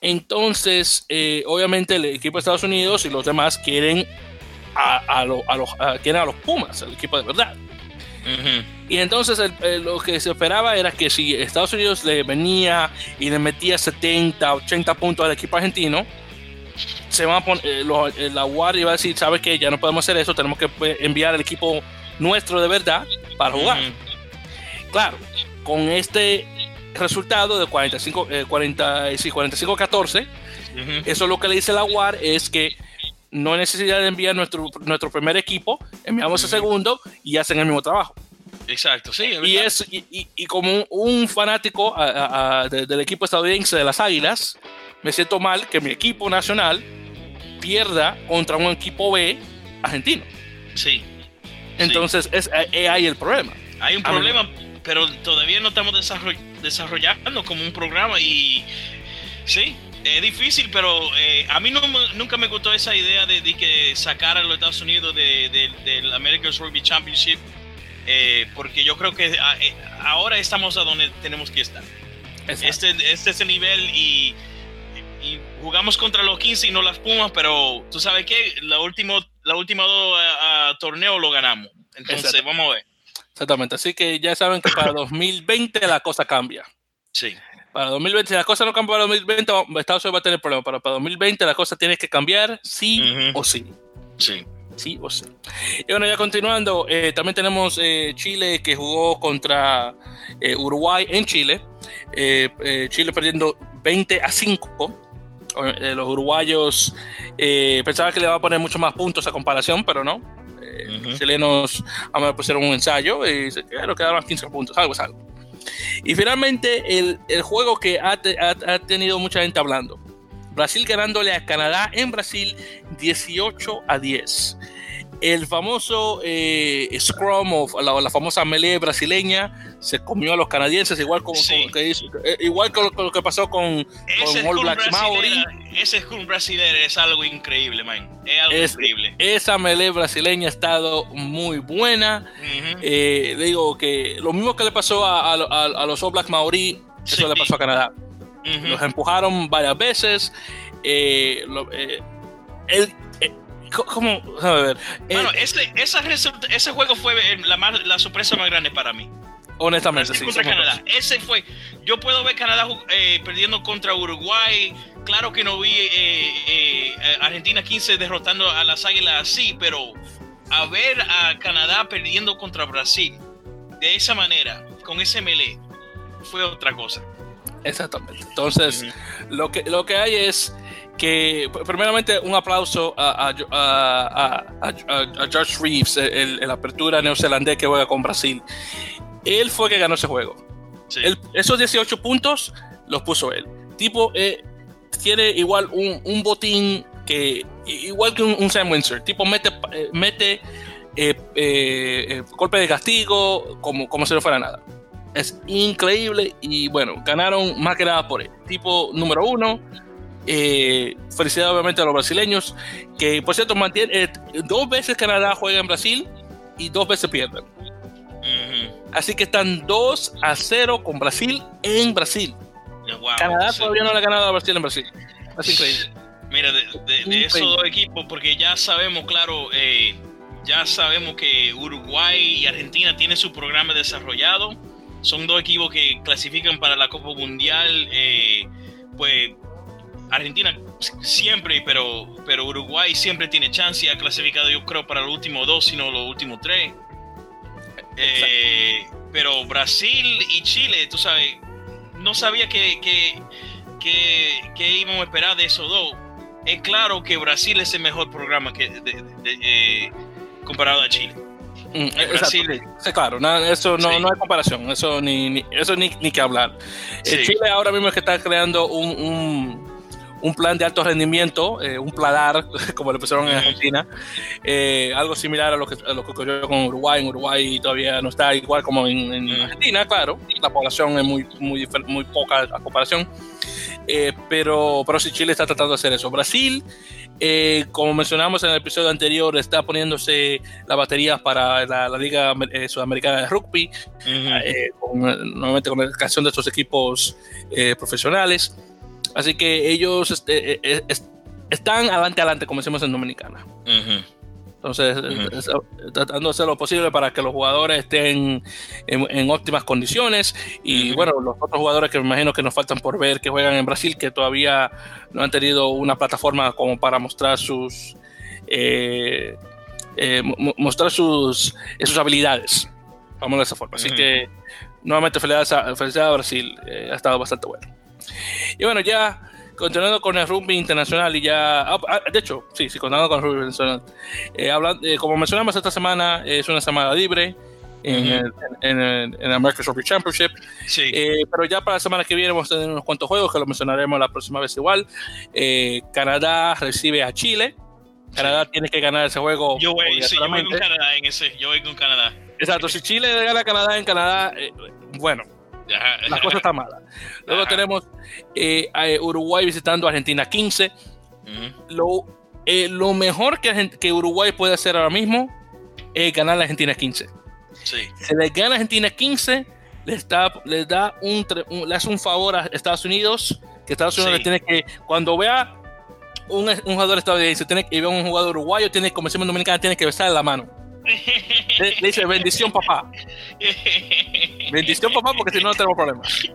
Entonces, eh, obviamente, el equipo de Estados Unidos y los demás quieren a, los, quieren a los Pumas, el equipo de verdad. Y entonces lo que se esperaba era que si Estados Unidos le venía y le metía 70, 80 puntos al equipo argentino, se van a poner, eh, la UAR iba a decir, sabes que ya no podemos hacer eso, tenemos que enviar el equipo nuestro de verdad para jugar. Claro, con este resultado de 45, 45 14, eso lo que le dice la UAR es que no hay necesidad de enviar nuestro, nuestro primer equipo, enviamos el segundo y hacen el mismo trabajo. Exacto, sí. y, es, y, como un, fanático del equipo estadounidense de las Águilas, me siento mal que mi equipo nacional pierda contra un equipo B argentino. Sí. Entonces, es, eh, ahí el problema. Hay un problema, pero todavía no estamos desarrollando como un programa y sí, es difícil, pero eh, a mí no, nunca me gustó esa idea de, que sacar a los Estados Unidos del American Rugby Championship, eh, porque yo creo que ahora estamos a donde tenemos que estar. Este, este es el nivel y, jugamos contra los 15 y no las Pumas, pero tú sabes que la última la última dos torneos lo ganamos. Entonces, vamos a ver. Exactamente. Así que ya saben que para 2020 la cosa cambia. Sí. Para 2020, si la cosa no cambia para 2020, Estados Unidos va a tener problemas. Pero para 2020 la cosa tiene que cambiar sí o sí. Sí. Sí o sí. Y bueno, ya continuando, eh, también tenemos eh, Chile que jugó contra eh, Uruguay en Chile. Chile perdiendo 20 a 5 eh, los uruguayos eh, pensaban que le iba a poner mucho más puntos a comparación, pero no. Eh, Los chilenos a pusieron un ensayo y se quedaron, quedaron 15 puntos, algo es algo. Y finalmente, el, el juego que ha, ha, ha, tenido mucha gente hablando. Brasil ganándole a Canadá en Brasil 18 a 10 el famoso eh, Scrum o la, famosa melee brasileña se comió a los canadienses, igual como, que eh, igual con lo, que pasó con, con All Blacks Maori. Ese Scrum brasileño es algo increíble, man. Es algo increíble. Esa melee brasileña ha estado muy buena. Eh, digo que lo mismo que le pasó a, los All Blacks Maori, eso le pasó a Canadá. Los empujaron varias veces. el, ¿Cómo? A ver. Bueno, ese, ese juego fue la, la sorpresa más grande para mí. Honestamente, sí. Contra Canadá. Ese fue. Yo puedo ver Canadá eh, perdiendo contra Uruguay. Claro que no vi eh, eh, Argentina 15 derrotando a las Águilas así, pero a ver a Canadá perdiendo contra Brasil de esa manera, con ese melee, fue otra cosa. Exactamente. Entonces, lo, que, lo que hay es que primeramente un aplauso a, George Reeves, el, apertura neozelandés que juega con Brasil. Él fue que ganó ese juego. esos 18 puntos los puso él. Tipo, eh, tiene igual un, botín que, igual que un, Sam Windsor. Tipo, mete, eh, mete eh, golpe de castigo como, como si no fuera nada. Es increíble y bueno, ganaron más que nada por él. Tipo número uno, Eh, felicidades obviamente a los brasileños, que por cierto mantiene, eh, dos veces Canadá juega en Brasil y dos veces pierden. Así que están 2 a 0 con Brasil en Brasil. Canadá todavía no le ha ganado a Brasil en Brasil. Es increíble. Mira, de, esos dos equipos, porque ya sabemos, claro, eh, ya sabemos que Uruguay y Argentina tienen su programa desarrollado. Son dos equipos que clasifican para la Copa Mundial. Eh, pues Argentina siempre, pero, pero Uruguay siempre tiene chance y ha clasificado, yo creo, para los últimos dos, sino los últimos tres. Eh, pero Brasil y Chile, tú sabes, no sabía que, que, que, íbamos a esperar de esos dos. Es claro que Brasil es el mejor programa que eh, comparado a Chile. Mm, Brasil, sí, claro, eso no, no hay comparación, eso ni, eso ni, ni que hablar. Eh, Chile ahora mismo es que está creando un un plan de alto rendimiento, eh, un pladar, como le pusieron en Argentina, eh, algo similar a lo, que, lo que ocurrió con Uruguay. En Uruguay todavía no está igual como en, Argentina, claro, la población es muy, muy, muy poca a comparación, eh, pero, pero sí Chile está tratando de hacer eso. Brasil, como mencionamos en el episodio anterior, está poniéndose las baterías para la, Liga Sudamericana de Rugby, nuevamente con la educación de estos equipos profesionales. Así que ellos este, eh, eh, están adelante, adelante, como decimos en Dominicana. Entonces, tratando de hacer lo posible para que los jugadores estén en, óptimas condiciones. Y bueno, los otros jugadores que me imagino que nos faltan por ver que juegan en Brasil, que todavía no han tenido una plataforma como para mostrar sus. Eh, mostrar sus, sus habilidades. Vamos de esa forma. Así que, nuevamente, felicidades a, felicidades a Brasil. ha estado bastante bueno. Y bueno, ya continuando con el rugby internacional y ya, ah, ah, de hecho, sí, sí, continuando con el rugby internacional. Eh, eh, como mencionamos esta semana, es una semana libre en, el, en, el, American Rugby Championship. Sí. Eh, pero ya para la semana que viene vamos a tener unos cuantos juegos que lo mencionaremos la próxima vez igual. Canadá recibe a Chile. Canadá tiene que ganar ese juego. Yo voy, sí, yo voy con Canadá en ese. Yo voy con Canadá. Exacto, si Chile gana a Canadá en Canadá, bueno, la cosa está mala. Luego tenemos eh, a Uruguay visitando a Argentina 15. lo, eh, lo, mejor que, que, Uruguay puede hacer ahora mismo es ganar a Argentina 15. Sí. Si le gana a Argentina 15, le, está, le da un, le hace un favor a Estados Unidos, que Estados Unidos tiene que, cuando vea un, un jugador estadounidense tiene, y vea un jugador uruguayo, tiene, como decimos en Dominicana, tiene que besarle la mano. Le, dice bendición papá. Bendición papá porque si no no tenemos problemas.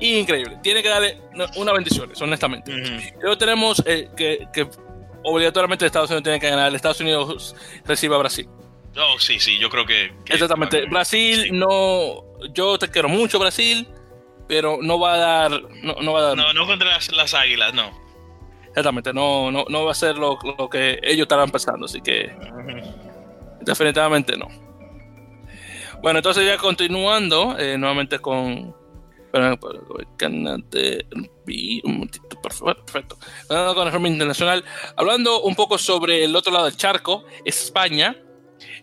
Increíble. Tiene que darle una bendición, honestamente. Luego tenemos eh, que, que, obligatoriamente Estados Unidos tiene que ganar. Estados Unidos recibe a Brasil. Oh, sí, sí, yo creo que. Exactamente. Brasil no. Yo te quiero mucho, Brasil, pero no va a dar. No, no va a dar. No, no contra las, águilas, no. Exactamente, no, no, no va a ser lo, lo que ellos estarán pensando, así que. Definitivamente no. Bueno, entonces ya continuando eh, nuevamente con. canal de un momentito, perfecto. Con el internacional, hablando un poco sobre el otro lado del charco, España.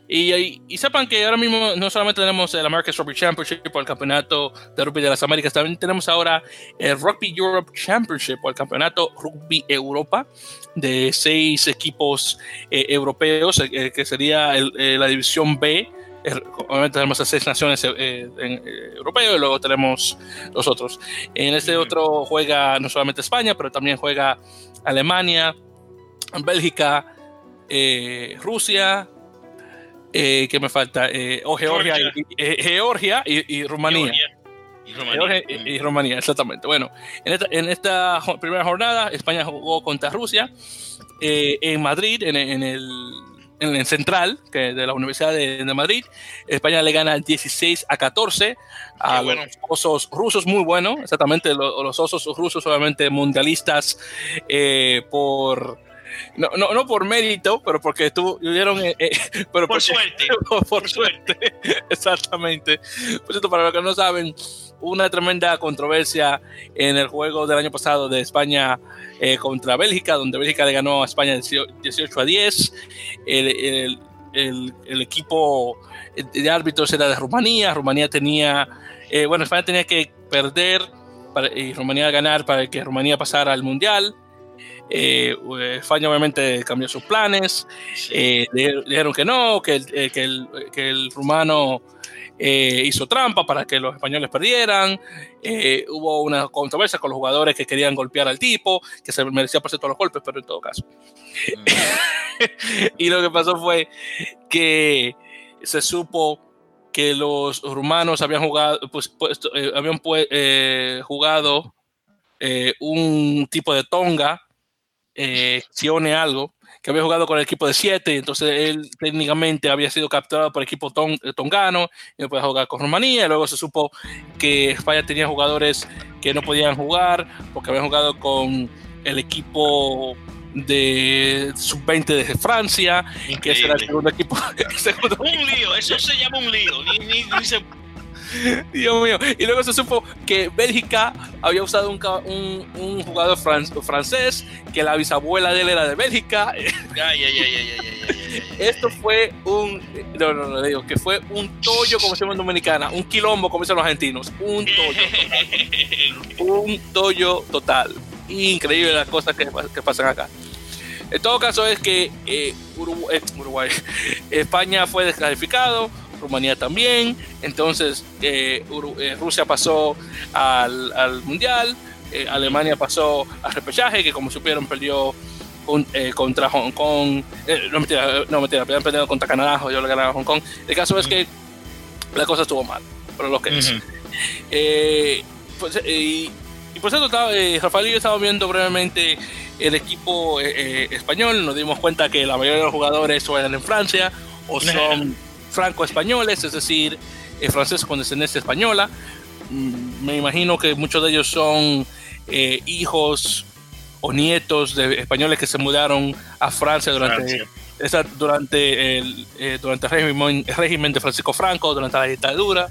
Y, y, sepan que ahora mismo no solamente tenemos el American Rugby Championship o el Campeonato de Rugby de las Américas, también tenemos ahora el Rugby Europe Championship o el Campeonato Rugby Europa de seis equipos eh, europeos, eh, que sería eh, la división B. Obviamente tenemos a seis naciones europeas y luego tenemos los otros. En este otro juega no solamente España, pero también juega Alemania, Bélgica, Rusia, eh, ¿Qué me falta? Eh, o Georgia, y, eh, Georgia y, Rumanía. Y Rumanía. exactamente. Bueno, en esta, en esta, primera jornada, España jugó contra Rusia en Madrid, en, en, el, en, el, central que de la Universidad de, Madrid. España le gana 16 a 14 a los osos rusos, muy bueno, exactamente. Los, los osos rusos, obviamente mundialistas por no, no, no por mérito, pero porque estuvieron. Eh, eh, pero por suerte. Por, suerte. Exactamente. Por cierto, para los que no saben, una tremenda controversia en el juego del año pasado de España eh, contra Bélgica, donde Bélgica le ganó a España 18 a 10. El, el, el, equipo de árbitros era de Rumanía. Rumanía tenía. bueno, España tenía que perder para, y Rumanía ganar para que Rumanía pasara al mundial España obviamente cambió sus planes, dijeron que no, que el, que el, que el rumano hizo trampa para que los españoles perdieran. hubo una controversia con los jugadores que querían golpear al tipo, que se merecía por todos los golpes, pero en todo caso. Mm. y lo que pasó fue que se supo que los rumanos habían jugado, pues, eh, habían eh, jugado eh, un tipo de tonga, Sione algo, que había jugado con el equipo de 7, entonces él técnicamente había sido capturado por el equipo tongano y no podía jugar con Rumanía, y luego se supo que España tenía jugadores que no podían jugar porque habían jugado con el equipo de sub-20 de Francia, que ese era el segundo equipo. Un lío, eso se llama un lío. Dios mío. Y luego se supo que Bélgica había usado un, un, jugador francés, que la bisabuela de él era de Bélgica. Esto fue un. No, no, no, digo que fue un tollo, como se llama en Dominicana, un quilombo, como dicen los argentinos. Un tollo. un tollo total. Increíble las cosas que, que pasan acá. En todo caso es que eh, Uruguay, España fue desclasificado, Rumanía también, entonces eh, eh, Rusia pasó al, Mundial, Alemania pasó al repechaje, que como supieron perdió contra Hong Kong, no mentira, no mentira, habían perdido contra Canadá, yo le ganaron a Hong Kong. El caso es que la cosa estuvo mal, pero lo que es. Pues, y, por cierto, Rafael y yo estaba viendo brevemente el equipo eh, eh, español, nos dimos cuenta que la mayoría de los jugadores o eran en Francia o son franco-españoles, es decir, eh, franceses con descendencia española. Mm, me imagino que muchos de ellos son hijos o nietos de españoles que se mudaron a Francia durante, durante, el, durante régimen, el régimen de Francisco Franco, durante la dictadura.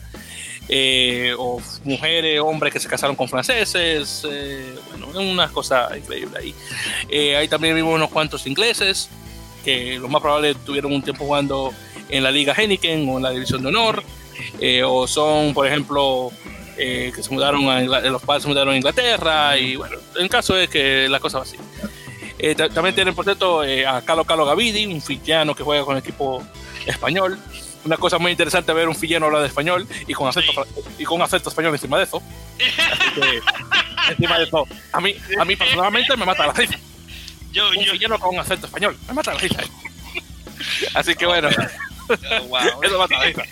Eh, o mujeres, hombres que se casaron con franceses, eh, bueno, una cosa increíble ahí. Eh, ahí también vimos unos cuantos ingleses, que lo más probable tuvieron un tiempo jugando en la Liga Heineken o en la División de Honor, o son, por ejemplo, que se mudaron a los padres se mudaron a Inglaterra, y bueno, el caso es que la cosa va así. también tienen, por cierto, a Carlos Carlos Gavidi, un fijiano que juega con el equipo español una cosa muy interesante ver un filleno hablar de español y con acento, y con acento español encima de eso. encima de eso, a mí, a mí personalmente me mata la risa. Yo, un yo, con acento español, me mata la risa. Así que bueno, eso.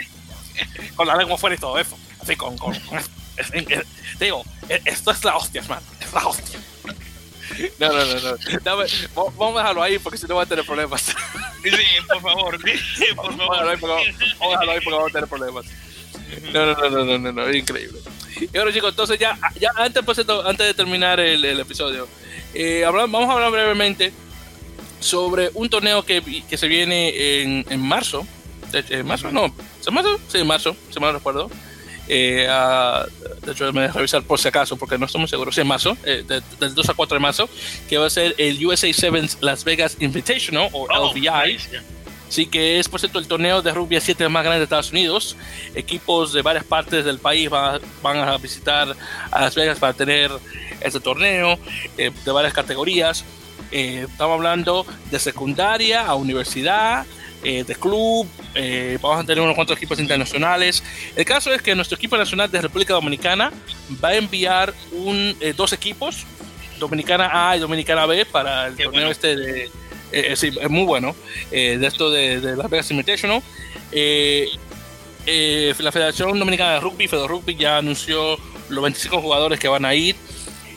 Con la lengua fuera y todo eso. Así con, con, te digo, e, esto es la hostia, hermano, es la hostia. No, no, no, no. vamos a dejarlo ahí porque si no va a tener problemas. Sí, por favor, por favor. Vamos a dejarlo ahí porque vamos a tener problemas. No, no, no, no, no, no, increíble. Y ahora chicos, entonces ya, ya antes, pues, antes de terminar el, el episodio, eh, vamos a hablar brevemente sobre un torneo que, que se viene en, en marzo. ¿En marzo? No, ¿en marzo? Sí, en marzo, si mal recuerdo. Eh, de hecho, me voy a revisar por si acaso, porque no estamos seguros, si en marzo, eh, del 2 a 4 de marzo, que va a ser el USA 7 Las Vegas Invitational, o oh, LVI. Sí, que es, por cierto, el torneo de rugby 7 más grande de Estados Unidos. Equipos de varias partes del país van, van a visitar a Las Vegas para tener este torneo eh, de varias categorías. estamos hablando de secundaria a universidad, eh, de club, eh, vamos a tener unos cuantos equipos internacionales. El caso es que nuestro equipo nacional de República Dominicana va a enviar un, eh, dos equipos, Dominicana A y Dominicana B, para el torneo este de... sí, es muy bueno, de esto de, de Las Vegas Invitational. la Federación Dominicana de Rugby, Fedo Rugby, ya anunció los 25 jugadores que van a ir.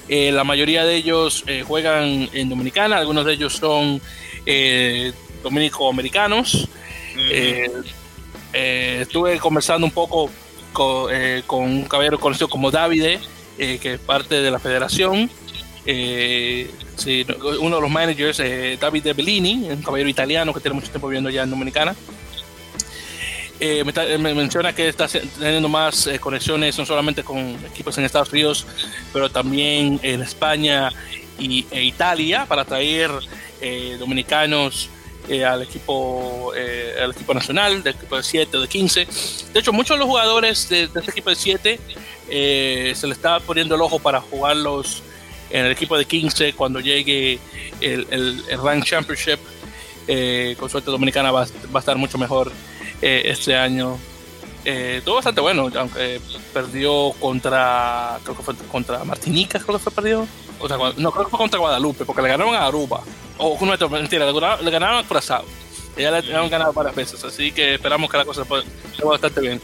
la mayoría de ellos juegan en Dominicana, algunos de ellos son dominico-americanos. Eh, eh, estuve conversando un poco con, eh, con, un caballero conocido como Davide, que es parte de la federación. Sí, uno de los managers, Davide Bellini, un caballero italiano que tiene mucho tiempo viviendo ya en Dominicana. me, menciona que está teniendo más conexiones no solamente con equipos en Estados Unidos, pero también en España y, e Italia para traer dominicanos eh, al, equipo, eh, al equipo nacional, del equipo de 7 o de 15. De hecho, muchos de los jugadores de, este equipo de 7 eh, se le estaba poniendo el ojo para jugarlos en el equipo de 15 cuando llegue el, el, Rank Championship. Eh, con suerte dominicana va, va, a estar mucho mejor eh, este año. Eh, todo bastante bueno, aunque perdió contra, creo que fue contra Martinica, creo que fue perdido. O sea, no, creo que fue contra Guadalupe, porque le ganaron a Aruba. O, no, mentira, le, ganaron a Curazao. Ya le, han ganado varias veces, así que esperamos que la cosa se bastante bien.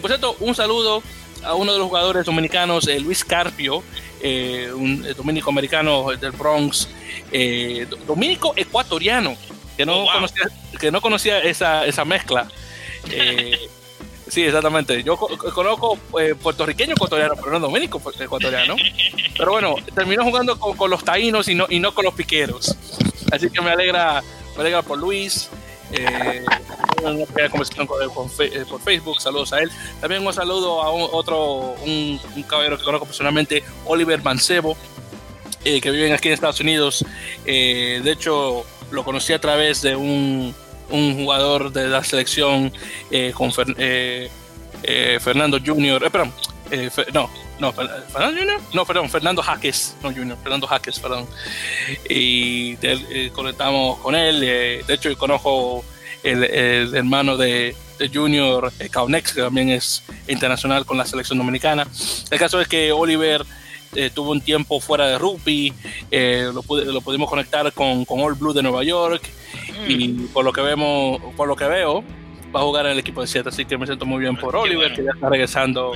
por cierto, un saludo a uno de los jugadores dominicanos, Luis Carpio, eh, un eh, dominico americano del Bronx, eh, dominico ecuatoriano, que no, oh, conocía, que no conocía esa, esa mezcla. sí, exactamente. Yo conozco puertorriqueño ecuatoriano, pero no dominico ecuatoriano. Pero bueno, terminó jugando con, los taínos y no, y no con los piqueros. Así que me alegra, me alegra por Luis eh, conversación eh, por Facebook, saludos a él. También un saludo a otro, un, caballero que conozco personalmente, Oliver Mancebo, eh, que vive aquí en Estados Unidos. Eh, de hecho, lo conocí a través de un, un jugador de la selección con Fernando Junior, perdón, no, no, Fernando Junior, no, perdón, Fernando Jaques, no Junior, Fernando Jaques, perdón. Y eh, conectamos con él. Eh, de hecho, conozco el, el hermano de, de Junior, eh, Kaunex, que también es internacional con la selección dominicana. El caso es que Oliver tuvo un tiempo fuera de rugby, lo, lo, pudimos conectar con, con All Blue de Nueva York. Mm. Y por lo que vemos, por lo que veo, va a jugar en el equipo de 7, así que me siento muy bien por Oliver, que ya está regresando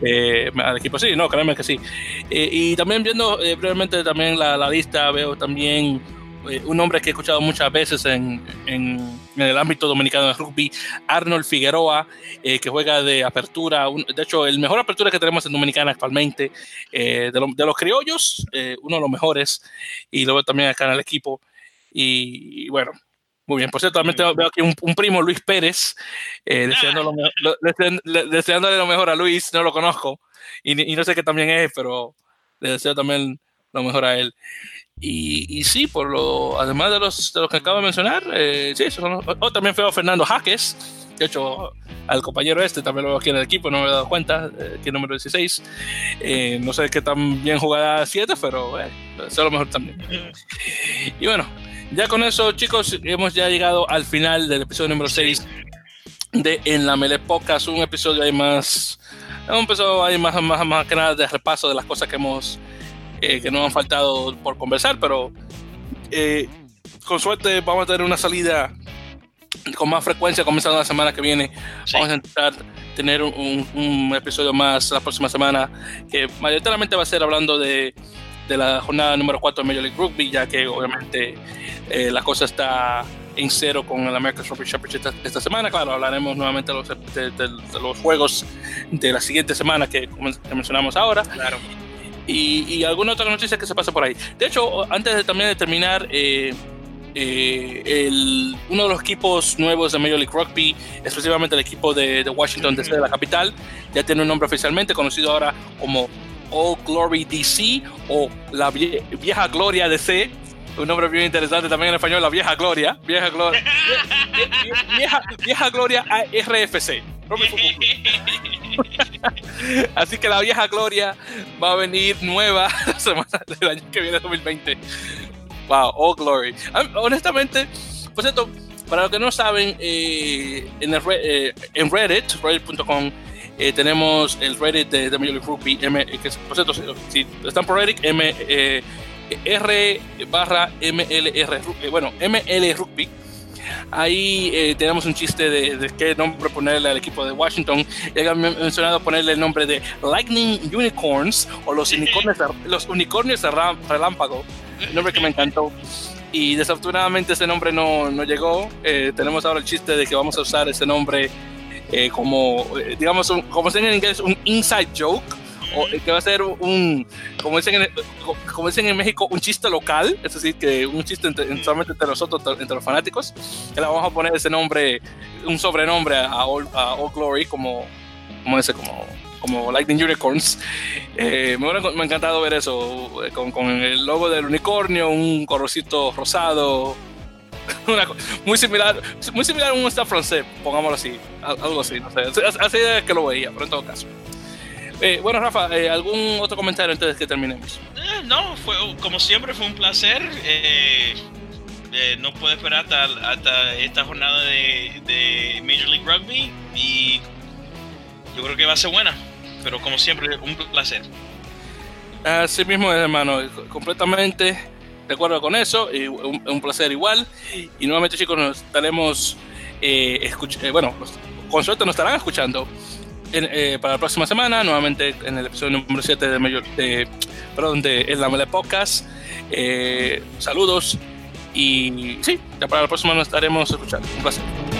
eh, al equipo. Sí, no, créanme que sí. Eh, y también viendo eh, brevemente también la, la, lista, veo también un nombre que he escuchado muchas veces en, en, en el ámbito dominicano de rugby, Arnold Figueroa, que juega de apertura, de hecho, el mejor apertura que tenemos en Dominicana actualmente, de, de, los criollos, uno de los mejores, y lo veo también acá en el equipo. y, y bueno, muy bien, por cierto, también veo aquí un, primo, Luis Pérez, eh, deseándole lo mejor a Luis, no lo conozco y, no sé qué también es, pero le deseo también lo mejor a él. Y, sí, por lo, además de los, de los que acabo de mencionar, eh, sí, oh, también a Fernando Jaques, de hecho, al compañero este también lo veo aquí en el equipo, no me he dado cuenta, eh, número 16. Eh, no sé qué tan bien jugada 7, pero eh, lo mejor también. Y bueno, ya con eso, chicos, hemos ya llegado al final del episodio número 6 de En la Mele Podcast, un episodio ahí más, un episodio ahí más, más, más que nada de repaso de las cosas que hemos, eh, que nos han faltado por conversar, pero eh, con suerte vamos a tener una salida con más frecuencia comenzando la semana que viene. Vamos a intentar tener un, un, episodio más la próxima semana que mayoritariamente va a ser hablando de, de la jornada número 4 de Major League Rugby, ya que obviamente eh, la cosa está en cero con el American Rugby Championship esta, semana. Claro, hablaremos nuevamente de los, de, los, juegos de la siguiente semana que, mencionamos ahora. Claro. Y, y, alguna otra noticia que se pasa por ahí. De hecho, antes de también de terminar, eh, eh, el, uno de los equipos nuevos de Major League Rugby, específicamente el equipo de, de Washington DC de la capital, ya tiene un nombre oficialmente conocido ahora como All Glory DC o la vieja gloria DC un nombre bien interesante también en español, la vieja gloria, vieja gloria, vieja, vieja gloria RFC. Así que la vieja gloria va a venir nueva la semana del año que viene, 2020. Wow, all glory. Honestamente, por cierto, para los que no saben, eh, en, el, eh, en Reddit, reddit.com, eh, tenemos el Reddit de, de Major Rugby, M, que por cierto, si, están por Reddit, M, R barra MLR, eh, bueno, ML Rugby. Ahí eh, tenemos un chiste de, qué nombre ponerle al equipo de Washington. Ya mencionado ponerle el nombre de Lightning Unicorns o los unicornios, los unicornios de relámpago. Un nombre que me encantó. Y desafortunadamente ese nombre no, no llegó. Eh, tenemos ahora el chiste de que vamos a usar ese nombre como, digamos, como se en inglés, un inside joke que va a ser un, como dicen, en, como dicen en México, un chiste local, es decir, que un chiste entre, solamente entre nosotros, entre los fanáticos, que le vamos a poner ese nombre, un sobrenombre a All, a All Glory como, como ese, como, como Lightning Unicorns. Eh, me, me ha encantado ver eso, eh, con, con, el logo del unicornio, un corrocito rosado. muy similar muy similar a un staff francés, pongámoslo así, algo así, no sé, así que lo veía, pero en todo caso. Eh, bueno, Rafa, eh, ¿algún otro comentario antes de que terminemos? Eh, no, fue como siempre fue un placer. Eh, eh, no puedo esperar hasta, esta jornada de, Major League Rugby y yo creo que va a ser buena. Pero como siempre, un placer. Así mismo, hermano, completamente de acuerdo con eso, y un, placer igual. Y nuevamente, chicos, nos estaremos, eh bueno, con suerte nos estarán escuchando eh, para la próxima semana, nuevamente en el episodio número 7 de, mayor, de, perdón, de El Lamele Podcast. Eh, saludos y sí, ya para la próxima nos estaremos escuchando. Un placer.